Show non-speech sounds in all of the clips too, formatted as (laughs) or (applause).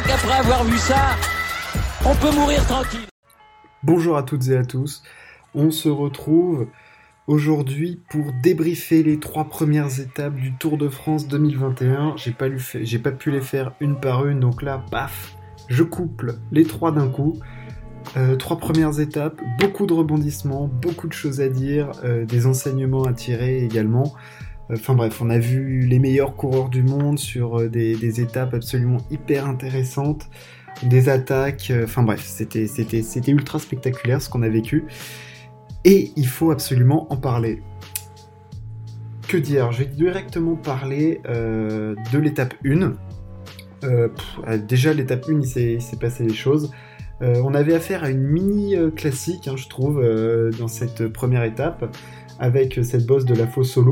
crois qu'après avoir vu ça, on peut mourir tranquille. Bonjour à toutes et à tous. On se retrouve aujourd'hui pour débriefer les trois premières étapes du Tour de France 2021. J'ai pas, pas pu les faire une par une, donc là, paf, je couple les trois d'un coup. Euh, trois premières étapes, beaucoup de rebondissements, beaucoup de choses à dire, euh, des enseignements à tirer également. Enfin bref, on a vu les meilleurs coureurs du monde sur euh, des, étapes absolument hyper intéressantes, des attaques, enfin bref, c'était ultra spectaculaire ce qu'on a vécu. Et il faut absolument en parler. Que dire? Je vais directement parler de l'étape 1. déjà l'étape 1, il s'est passé des choses. Euh, on avait affaire à une mini euh, classique, hein, je trouve, euh, dans cette première étape, avec cette bosse de la fosse au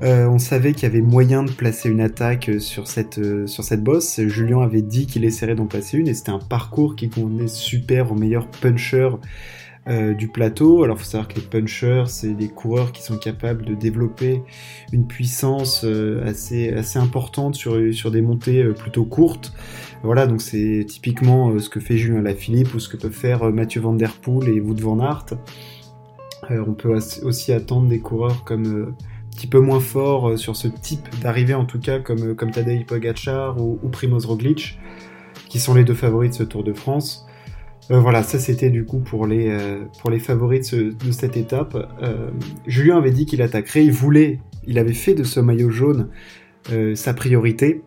loup. on savait qu'il y avait moyen de placer une attaque sur cette, sur cette bosse. Julien avait dit qu'il essaierait d'en placer une et c'était un parcours qui convenait super aux meilleurs punchers euh, du plateau. Alors, il faut savoir que les punchers, c'est des coureurs qui sont capables de développer une puissance euh, assez, assez importante sur, des montées euh, plutôt courtes. Voilà, donc c'est typiquement ce que fait Julien Lafilippe ou ce que peuvent faire Mathieu Van Der Poel et Wout Van Aert. on peut aussi attendre des coureurs comme petit peu moins forts sur ce type d'arrivée en tout cas comme, comme Tadej Pogacar ou, Primoz Roglic qui sont les deux favoris de ce Tour de France. Euh, voilà, ça c'était du coup pour les, euh, pour les favoris de, cette étape. Euh, Julien avait dit qu'il attaquerait, il voulait, il avait fait de ce maillot jaune sa priorité.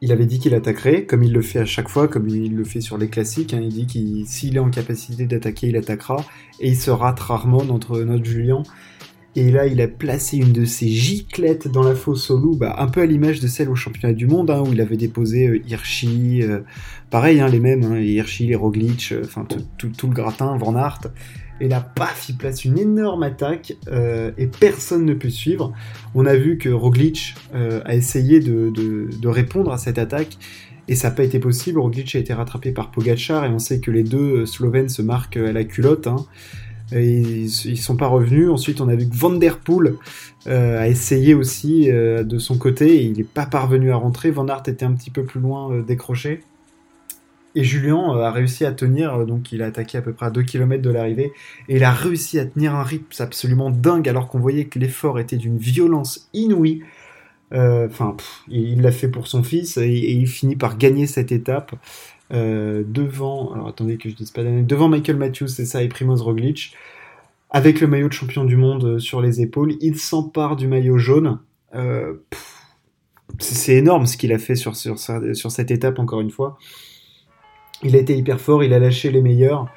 Il avait dit qu'il attaquerait, comme il le fait à chaque fois, comme il le fait sur les classiques. Hein. il dit qu'il s'il est en capacité d'attaquer, il attaquera, et il se rate rarement entre notre Julien et là, il a placé une de ses giclettes dans la fosse au loup, bah, un peu à l'image de celle au championnat du monde, hein, où il avait déposé euh, Hirschi, euh, pareil, hein, les mêmes, hein, Hirschi, les Roglic, euh, enfin tout, le gratin, Van Aert. Et là, paf, il place une énorme attaque et personne ne peut suivre. On a vu que Roglic a essayé de, répondre à cette attaque et ça n'a pas été possible. Roglic a été rattrapé par Pogacar et on sait que les deux Slovènes se marquent à la culotte. Et ils, sont pas revenus. Ensuite, on a vu que Van Der Poel euh, a essayé aussi euh, de son côté et il n'est pas parvenu à rentrer. Van Aert était un petit peu plus loin euh, décroché. Et Julien a réussi à tenir, donc il a attaqué à peu près à 2 km de l'arrivée, et il a réussi à tenir un rythme absolument dingue alors qu'on voyait que l'effort était d'une violence inouïe. Enfin, il l'a fait pour son fils et, il finit par gagner cette étape. Euh, devant, alors attendez que je dise pas d'année, devant Michael Matthews, c'est ça, et Primoz Roglic, avec le maillot de champion du monde euh, sur les épaules, il s'empare du maillot jaune. Euh, c'est énorme ce qu'il a fait sur, sur, sur, cette étape, encore une fois. Il a été hyper fort, il a lâché les meilleurs.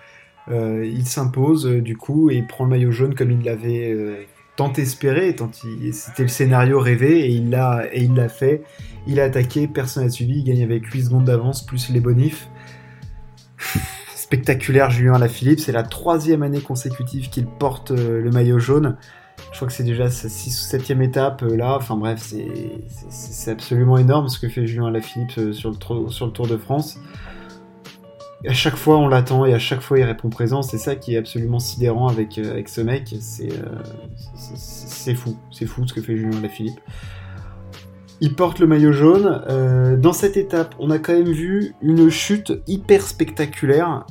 il s'impose du coup et il prend le maillot jaune comme il l'avait tant espéré, tant c'était le scénario rêvé et il l'a et il l'a fait. Il a attaqué, personne n'a suivi, il gagne avec 8 secondes d'avance plus les bonifs. (laughs) Spectaculaire Julien Lafilippe, c'est la troisième année consécutive qu'il porte euh, le maillot jaune. Je crois que c'est déjà sa 6 ou 7 étape euh, là, enfin bref, c'est absolument énorme ce que fait Julien Lafilippe euh, sur sur le Tour de France à chaque fois on l'attend et à chaque fois il répond présent. C'est ça qui est absolument sidérant avec, euh, avec ce mec. C'est euh, fou, c'est fou ce que fait Julien Lafilippe. Il porte le maillot jaune. Euh, dans cette étape, on a quand même vu une chute hyper spectaculaire,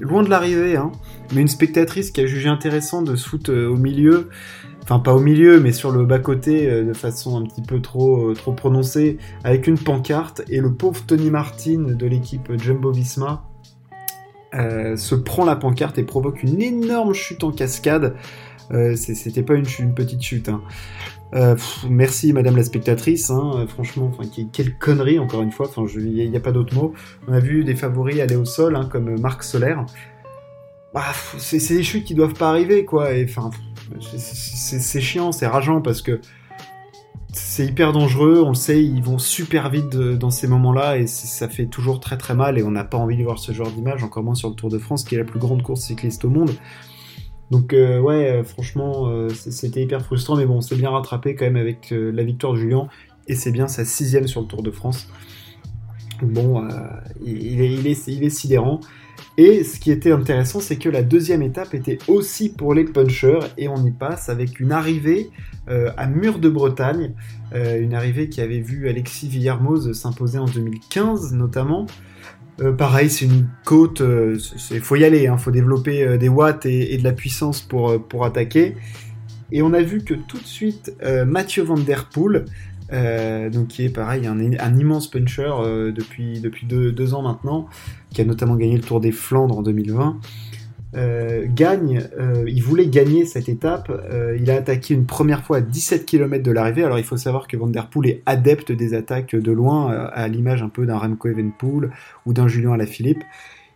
loin de l'arrivée, hein, mais une spectatrice qui a jugé intéressant de se foutre au milieu enfin pas au milieu, mais sur le bas-côté euh, de façon un petit peu trop, euh, trop prononcée, avec une pancarte, et le pauvre Tony Martin de l'équipe Jumbo Visma euh, se prend la pancarte et provoque une énorme chute en cascade. C'était pas une, petite chute. Hein. merci Madame la spectatrice, hein, franchement, quelle connerie encore une fois, il n'y a, pas d'autre mot. On a vu des favoris aller au sol, hein, comme Marc Solaire. Bah, c'est des chutes qui doivent pas arriver, quoi. C'est chiant, c'est rageant parce que c'est hyper dangereux, on le sait, ils vont super vite dans ces moments-là et ça fait toujours très très mal et on n'a pas envie de voir ce genre d'image, encore moins sur le Tour de France qui est la plus grande course cycliste au monde. Donc euh, ouais, euh, franchement, euh, c'était hyper frustrant, mais bon, c'est bien rattrapé quand même avec la victoire de Julien et c'est bien sa sixième sur le Tour de France. Bon, il, est, il, est, sidérant. Et ce qui était intéressant, c'est que la deuxième étape était aussi pour les punchers, et on y passe avec une arrivée euh, à Mur de Bretagne, euh, une arrivée qui avait vu Alexis Villarmoz s'imposer en 2015 notamment. Euh, pareil, c'est une côte, il faut y aller, il hein, faut développer des watts et, de la puissance pour, pour attaquer. Et on a vu que tout de suite, Mathieu Van Der Poel, donc qui est pareil, un, immense puncher depuis, depuis deux, ans maintenant, qui a notamment gagné le Tour des Flandres en 2020. Euh, gagne, euh, il voulait gagner cette étape. Euh, il a attaqué une première fois à 17 km de l'arrivée. Alors il faut savoir que Van Der Poel est adepte des attaques de loin, à l'image un peu d'un Remco Evenpool ou d'un Julien Alaphilippe.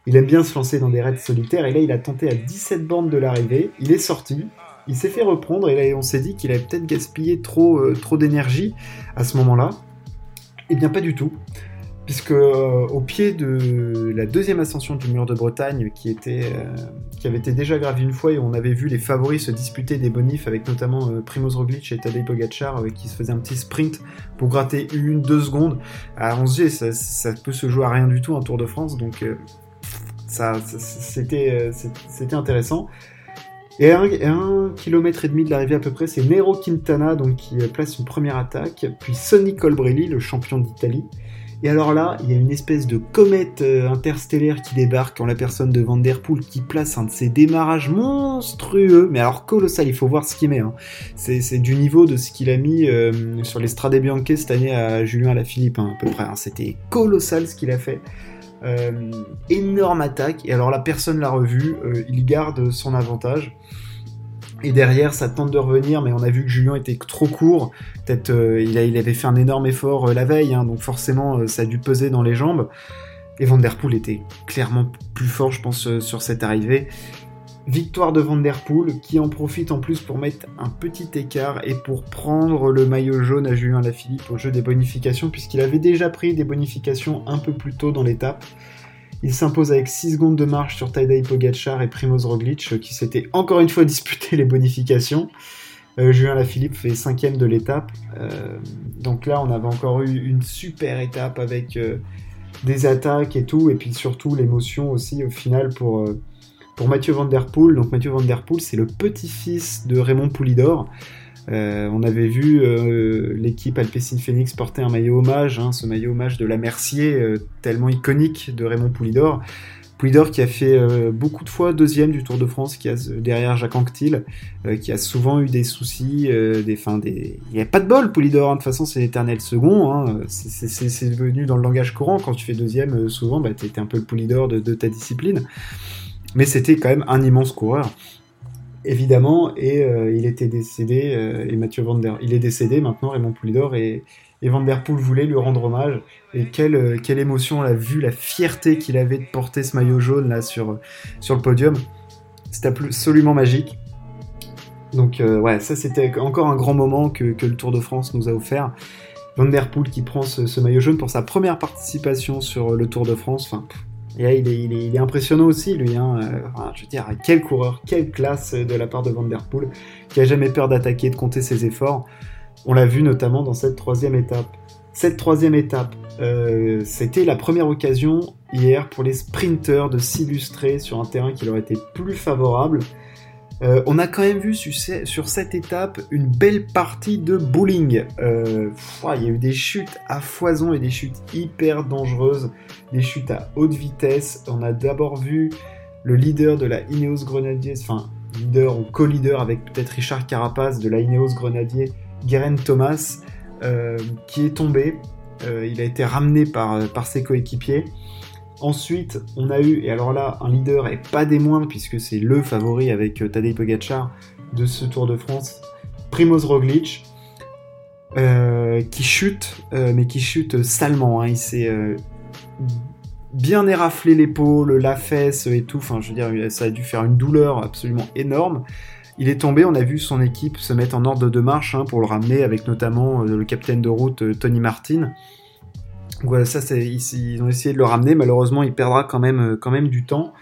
Il aime bien se lancer dans des raids solitaires et là il a tenté à 17 bornes de l'arrivée. Il est sorti, il s'est fait reprendre et on s'est dit qu'il avait peut-être gaspillé trop, trop d'énergie à ce moment-là. Eh bien pas du tout puisque euh, au pied de la deuxième ascension du mur de Bretagne, qui, était, euh, qui avait été déjà gravée une fois, et on avait vu les favoris se disputer des bonifs, avec notamment euh, Primoz Roglic et Tadej Pogacar, qui se faisaient un petit sprint pour gratter une, deux secondes. Se dit, ça, ça, peut se jouer à rien du tout en Tour de France, donc ça, c'était, c'était intéressant. Et à un, kilomètre et demi de l'arrivée à peu près, c'est Nero Quintana donc, qui place une première attaque, puis Sonny Colbrelli, le champion d'Italie, et alors là, il y a une espèce de comète euh, interstellaire qui débarque en la personne de Van Der Poel qui place un de ses démarrages monstrueux, mais alors colossal, il faut voir ce qu'il met. Hein. C'est du niveau de ce qu'il a mis euh, sur les Strade Bianche cette année à Julien Alaphilippe, hein, à peu près. Hein. C'était colossal ce qu'il a fait. Euh, énorme attaque, et alors là, personne l'a revu, il garde son avantage. Et derrière, ça tente de revenir, mais on a vu que Julien était trop court. Peut-être euh, il, avait fait un énorme effort euh, la veille, hein, donc forcément euh, ça a dû peser dans les jambes. Et Van était clairement plus fort, je pense, sur cette arrivée. Victoire de Van qui en profite en plus pour mettre un petit écart et pour prendre le maillot jaune à Julien Lafilippe au jeu des bonifications, puisqu'il avait déjà pris des bonifications un peu plus tôt dans l'étape. Il s'impose avec 6 secondes de marche sur Tadej Pogacar et Primoz Roglic, euh, qui s'étaient encore une fois (laughs) disputé les bonifications. Euh, Julien Lafilippe fait cinquième de l'étape. Euh, donc là, on avait encore eu une super étape avec des attaques et tout, et puis surtout l'émotion aussi au final pour, pour Mathieu Van Der Poel. Donc Poel, c'est le petit-fils de Raymond Poulidor. Euh, on avait vu euh, l'équipe Alpecin Phoenix porter un maillot hommage, hein, ce maillot hommage de la Mercier, euh, tellement iconique de Raymond Poulidor. Poulidor qui a fait beaucoup de fois deuxième du Tour de France, qui a derrière Jacques Anquetil, qui a souvent eu des soucis, des, fin, des... il n'y a pas de bol Poulidor, hein. de toute façon c'est l'éternel second, hein. c'est devenu dans le langage courant, quand tu fais deuxième souvent, bah, tu un peu le Poulidor de ta discipline, mais c'était quand même un immense coureur évidemment, et euh, il était décédé, euh, et Mathieu Van Der... Il est décédé maintenant, Raymond Poulidor, et, et Van Der Poel voulait lui rendre hommage. Et quelle, euh, quelle émotion on a vu, la fierté qu'il avait de porter ce maillot jaune là sur, sur le podium. C'était absolument magique. Donc ouais, ça c'était encore un grand moment que, que, le Tour de France nous a offert. Van Der Poel qui prend ce, ce, maillot jaune pour sa première participation sur le Tour de France. Enfin, il est, impressionnant aussi, lui. Hein. Euh, je veux dire, quel coureur, quelle classe de la part de Van Der Poel, qui a jamais peur d'attaquer, de compter ses efforts. On l'a vu notamment dans cette troisième étape. Cette troisième étape, euh, c'était la première occasion hier pour les sprinteurs de s'illustrer sur un terrain qui leur était plus favorable. Euh, on a quand même vu sur, cette étape une belle partie de bowling. Euh, il y a eu des chutes à foison et des chutes hyper dangereuses, des chutes à haute vitesse. On a d'abord vu le leader de la Ineos Grenadier, enfin leader ou co-leader avec peut-être Richard Carapace de la Ineos Grenadier, Guerin Thomas, euh, qui est tombé. il a été ramené par ses coéquipiers. Ensuite, on a eu, et alors là, un leader et pas des moindres, puisque c'est le favori avec euh, Tadej Pogacar de ce Tour de France, Primoz Roglic, euh, qui chute, euh, mais qui chute salement. Hein. Il s'est bien éraflé l'épaule, la fesse et tout. Enfin, je veux dire, ça a dû faire une douleur absolument énorme. Il est tombé, on a vu son équipe se mettre en ordre de marche hein, pour le ramener, avec notamment le capitaine de route Tony Martin voilà, ça, ils, ont essayé de le ramener. Malheureusement, il perdra quand même, euh, quand même du temps.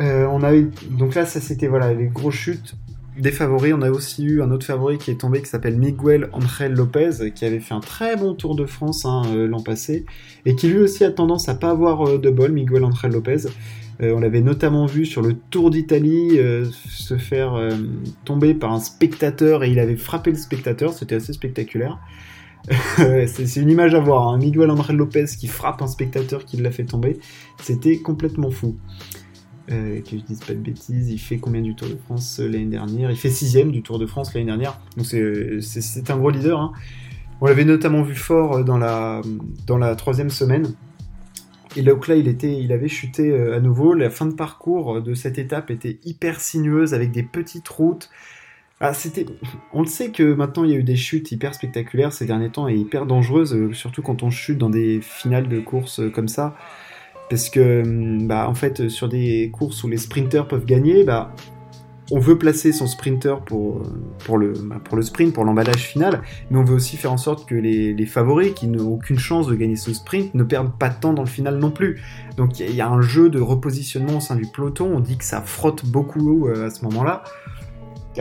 Euh, on a donc là, ça c'était voilà les grosses chutes. des favoris, on a aussi eu un autre favori qui est tombé qui s'appelle Miguel Angel Lopez, qui avait fait un très bon Tour de France hein, l'an passé, et qui lui aussi a tendance à pas avoir de bol, Miguel Angel Lopez. on l'avait notamment vu sur le Tour d'Italie se faire tomber par un spectateur et il avait frappé le spectateur, c'était assez spectaculaire. (laughs) c'est une image à voir. Hein. Miguel André Lopez qui frappe un spectateur qui l'a fait tomber. C'était complètement fou. Euh, que je dise pas de bêtises, il fait combien du Tour de France euh, l'année dernière? Il fait sixième du Tour de France l'année dernière. Donc c'est un gros leader. Hein. On l'avait notamment vu fort euh, dans la, dans la troisième semaine. Et là, là, il, était, il avait chuté à nouveau. La fin de parcours de cette étape était hyper sinueuse avec des petites routes. Ah. On le sait que maintenant il y a eu des chutes hyper spectaculaires ces derniers temps et hyper dangereuses, euh, surtout quand on chute dans des finales de courses euh, comme ça. Parce que, hum, bah, en fait, sur des courses où les sprinters peuvent gagner, bah, on veut placer son sprinter pour, euh, pour, le, bah, pour le sprint, pour l'emballage final, mais on veut aussi faire en sorte que les, favoris qui n'ont aucune chance de gagner ce sprint ne perdent pas de temps dans le final non plus. Donc il y, a un jeu de repositionnement au sein du peloton, on dit que ça frotte beaucoup à ce moment-là.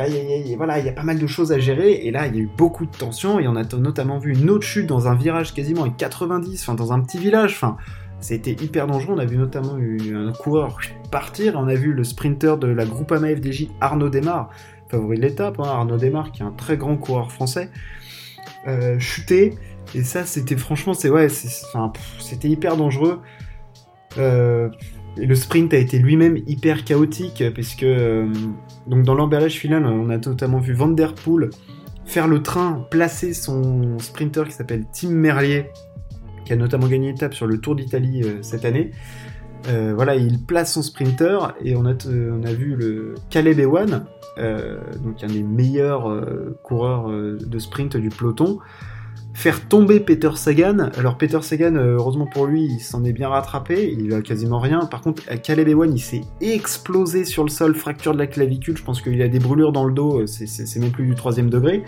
Il y, voilà, il y a pas mal de choses à gérer, et là, il y a eu beaucoup de tensions, et on a notamment vu une autre chute dans un virage quasiment à 90, enfin, dans un petit village, enfin, c'était hyper dangereux, on a vu notamment un coureur partir, on a vu le sprinter de la Groupama FDJ, Arnaud Desmar, favori de l'étape, hein, Arnaud Desmar, qui est un très grand coureur français, euh, chuter, et ça, c'était franchement, c'est ouais, c'était hyper dangereux. Euh, le sprint a été lui-même hyper chaotique, puisque euh, dans l'emballage final, on a notamment vu Van Der Poel faire le train, placer son sprinter qui s'appelle Tim Merlier, qui a notamment gagné étape sur le Tour d'Italie euh, cette année. Euh, voilà, il place son sprinter et on a, on a vu le Caleb Ewan, donc un des meilleurs coureurs de sprint du peloton, faire tomber Peter Sagan. Alors Peter Sagan, euh, heureusement pour lui, il s'en est bien rattrapé, il a quasiment rien. Par contre, Caleb Ewan, il s'est explosé sur le sol, fracture de la clavicule. Je pense qu'il a des brûlures dans le dos, c'est même plus du troisième degré.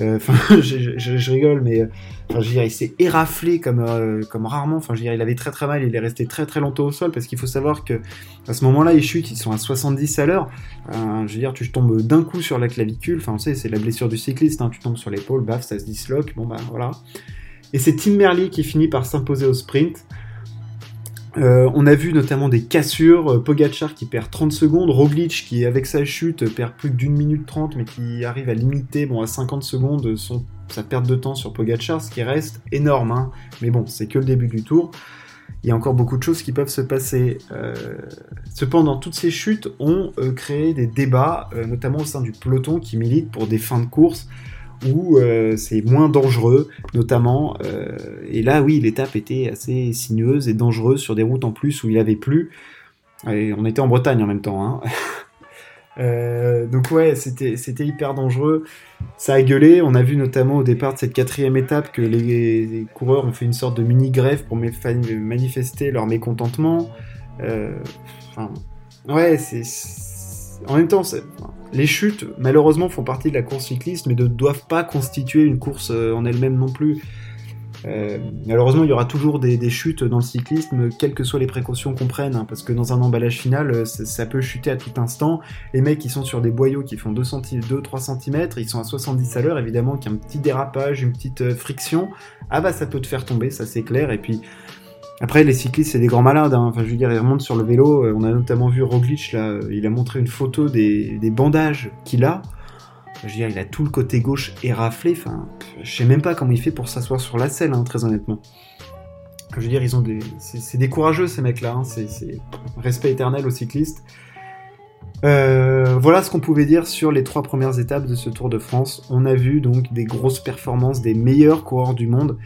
Euh, enfin, (laughs) je, rigole, mais euh, enfin, je il s'est éraflé comme, euh, comme rarement. Enfin, je il avait très très mal. Il est resté très très longtemps au sol parce qu'il faut savoir que à ce moment-là, ils chutent, ils sont à 70 à l'heure. je veux dire, tu tombes d'un coup sur la clavicule. Enfin, on sait, c'est la blessure du cycliste. Hein, tu tombes sur l'épaule, baf, ça se disloque. Bon bah voilà. Et c'est Tim Merlier qui finit par s'imposer au sprint. Euh, on a vu notamment des cassures, euh, Pogachar qui perd 30 secondes, Roglic qui avec sa chute perd plus d'une minute 30 mais qui arrive à limiter bon, à 50 secondes sa perte de temps sur Pogachar, ce qui reste énorme. Hein. Mais bon, c'est que le début du tour. Il y a encore beaucoup de choses qui peuvent se passer. Euh, cependant, toutes ces chutes ont créé des débats, notamment au sein du peloton qui milite pour des fins de course où euh, c'est moins dangereux, notamment. Euh, et là, oui, l'étape était assez sinueuse et dangereuse sur des routes en plus où il avait plus. Et on était en Bretagne en même temps. Hein. (laughs) Euh, donc ouais, c'était hyper dangereux. Ça a gueulé. On a vu notamment au départ de cette quatrième étape que les, coureurs ont fait une sorte de mini grève pour manifester leur mécontentement. Ouais, c'est en même temps, les chutes, malheureusement, font partie de la course cycliste, mais ne doivent pas constituer une course euh, en elle-même non plus. Euh, malheureusement, il y aura toujours des, chutes dans le cyclisme, quelles que soient les précautions qu'on prenne, hein, parce que dans un emballage final, euh, ça, peut chuter à tout instant. Les mecs, qui sont sur des boyaux qui font 2-3 cm, ils sont à 70 à l'heure, évidemment qu'il y a un petit dérapage, une petite friction. Ah bah ça peut te faire tomber, ça c'est clair, et puis après, les cyclistes, c'est des grands malades. Hein. Enfin, je veux dire, ils remontent sur le vélo. Euh, on a notamment vu Roglic, là, euh, il a montré une photo des, bandages qu'il a. Je veux dire, il a tout le côté gauche éraflé. Enfin, je sais même pas comment il fait pour s'asseoir sur la selle, hein, très honnêtement. Je veux dire, ils ont des, c'est des courageux ces mecs-là. Hein. C'est respect éternel aux cyclistes. Euh, voilà ce qu'on pouvait dire sur les trois premières étapes de ce Tour de France. On a vu donc des grosses performances des meilleurs coureurs du monde.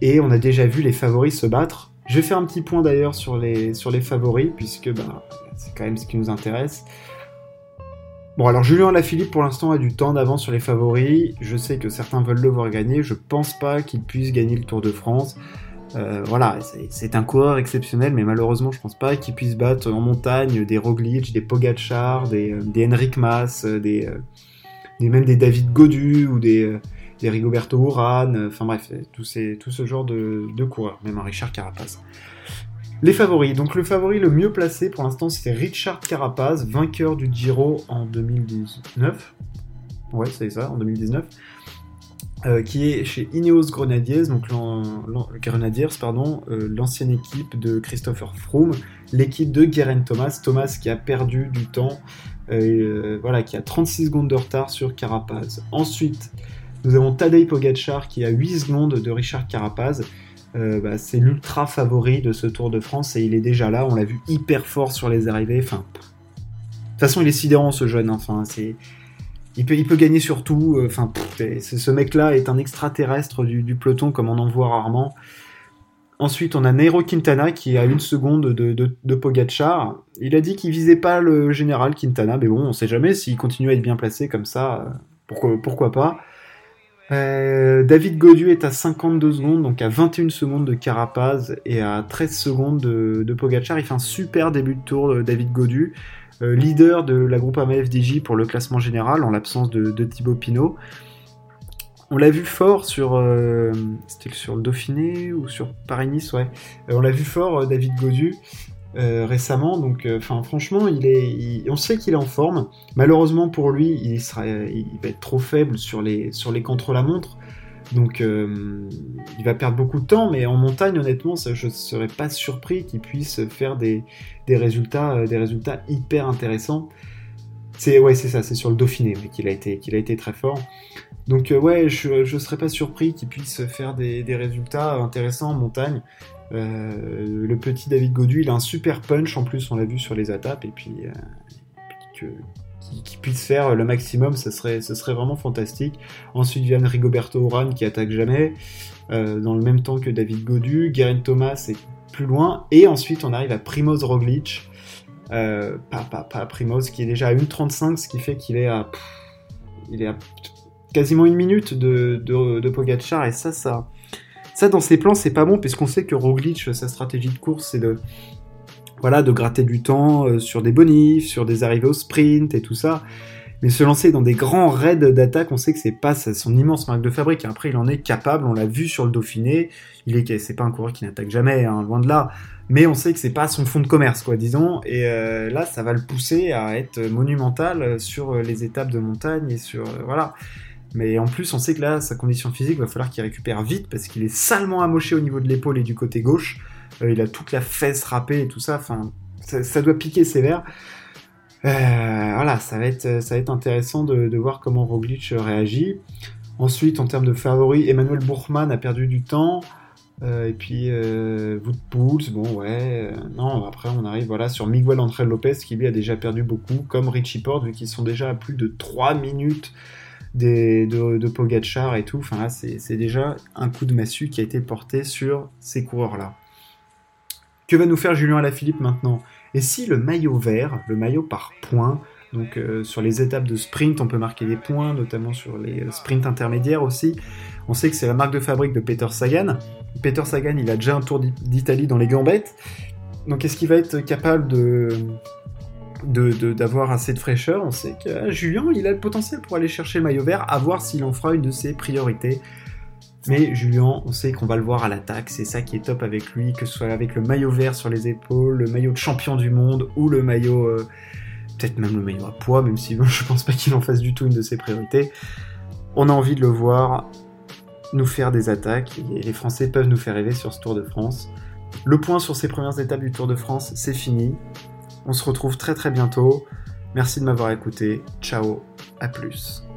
Et on a déjà vu les favoris se battre. Je vais faire un petit point d'ailleurs sur les, sur les favoris, puisque bah, c'est quand même ce qui nous intéresse. Bon, alors Julien Lafilippe pour l'instant a du temps d'avance sur les favoris. Je sais que certains veulent le voir gagner. Je pense pas qu'il puisse gagner le Tour de France. Euh, voilà, c'est un coureur exceptionnel, mais malheureusement, je pense pas qu'il puisse battre en montagne des Roglic, des Pogacar, des, euh, des Henrik Mas, euh, des, des, même des David Godu ou des, des Rigoberto Urán, enfin bref, tout, ces, tout ce genre de, coureurs, même un Richard Carapace. Les favoris. Donc le favori le mieux placé pour l'instant c'est Richard Carapaz, vainqueur du Giro en 2019. Ouais, c'est ça, en 2019. Euh, qui est chez Ineos Grenadiers, donc Grenadiers, pardon, euh, l'ancienne équipe de Christopher Froome, l'équipe de Guerin Thomas, Thomas qui a perdu du temps, euh, voilà, qui a 36 secondes de retard sur Carapaz. Ensuite, nous avons Tadej Pogacar qui a 8 secondes de Richard Carapaz. Bah, c'est l'ultra favori de ce Tour de France et il est déjà là. On l'a vu hyper fort sur les arrivées. Enfin, de toute façon, il est sidérant ce jeune. Enfin, c'est il peut, il peut gagner sur tout. Euh, enfin, ce mec-là est un extraterrestre du, peloton comme on en voit rarement. Ensuite, on a Nairo Quintana qui a une seconde de, de, Pogacar. Il a dit qu'il visait pas le général Quintana, mais bon, on sait jamais s'il continue à être bien placé comme ça. Euh, pourquoi pas euh, David Godu est à 52 secondes, donc à 21 secondes de Carapaz et à 13 secondes de, Pogacar. Il fait un super début de tour, David Godu. Euh, leader de la groupe AMFDJ pour le classement général en l'absence de, Thibaut Pinot. On l'a vu fort sur, euh, c'était sur le Dauphiné ou sur Paris-Nice, ouais. Euh, on l'a vu fort David Godu récemment, donc enfin franchement, il est, on sait qu'il est en forme. Malheureusement pour lui, il sera, il va être trop faible sur les sur les contre-la-montre. Donc euh, il va perdre beaucoup de temps, mais en montagne, honnêtement, je ne serais pas surpris qu'il puisse faire des, résultats, euh, des résultats hyper intéressants. C'est ouais, c'est ça, c'est sur le Dauphiné qu'il a été, qu'il a été très fort. Donc euh, ouais, je, ne serais pas surpris qu'il puisse faire des, résultats intéressants en montagne. Le petit David Godu, il a un super punch en plus, on l'a vu sur les attaques, et puis, que, qui, puisse faire le maximum, ce serait, vraiment fantastique. Ensuite vient Rigoberto Oran qui attaque jamais, euh, dans le même temps que David Godu. Guerin Thomas est plus loin. Et ensuite on arrive à Primoz Roglic. Euh, pas, pas, pas Primoz qui est déjà à 1.35, ce qui fait qu'il est à, il quasiment une minute de, de. Et ça, ça, ça dans ses plans, c'est pas bon, puisqu'on sait que Roglic, sa stratégie de course, c'est de voilà, de gratter du temps euh, sur des bonifs, sur des arrivées au sprint et tout ça. Mais se lancer dans des grands raids d'attaque, on sait que c'est pas son immense marque de fabrique. Après, il en est capable, on l'a vu sur le Dauphiné. Il est, c'est pas un coureur qui n'attaque jamais, hein, loin de là. Mais on sait que c'est pas son fond de commerce, quoi, disons. Et euh, là, ça va le pousser à être monumental sur les étapes de montagne et sur, euh, voilà. Mais en plus, on sait que là, sa condition physique, va falloir qu'il récupère vite parce qu'il est salement amoché au niveau de l'épaule et du côté gauche. Euh, il a toute la fesse râpée et tout ça. Enfin, ça, doit piquer sévère. Euh, voilà, ça va être, ça va être intéressant de, voir comment Roglic réagit. Ensuite, en termes de favoris, Emmanuel Bourgman a perdu du temps. Euh, et puis, euh, bon, ouais. non, après, on arrive voilà, sur Miguel André Lopez qui lui a déjà perdu beaucoup, comme Richie Porte, vu qu'ils sont déjà à plus de 3 minutes de, de Pogachar et tout. C'est déjà un coup de massue qui a été porté sur ces coureurs-là. Que va nous faire Julien Alaphilippe maintenant? Et si le maillot vert, le maillot par points, donc euh, sur les étapes de sprint, on peut marquer des points, notamment sur les euh, sprints intermédiaires aussi. On sait que c'est la marque de fabrique de Peter Sagan. Peter Sagan, il a déjà un tour d'Italie dans les gambettes. Donc est-ce qu'il va être capable de d'avoir assez de fraîcheur On sait que euh, Julien, il a le potentiel pour aller chercher le maillot vert, à voir s'il en fera une de ses priorités. Mais Julien, on sait qu'on va le voir à l'attaque, c'est ça qui est top avec lui, que ce soit avec le maillot vert sur les épaules, le maillot de champion du monde ou le maillot, euh, peut-être même le maillot à poids, même si je pense pas qu'il en fasse du tout une de ses priorités. On a envie de le voir nous faire des attaques et les Français peuvent nous faire rêver sur ce Tour de France. Le point sur ces premières étapes du Tour de France, c'est fini. On se retrouve très très bientôt. Merci de m'avoir écouté. Ciao, à plus.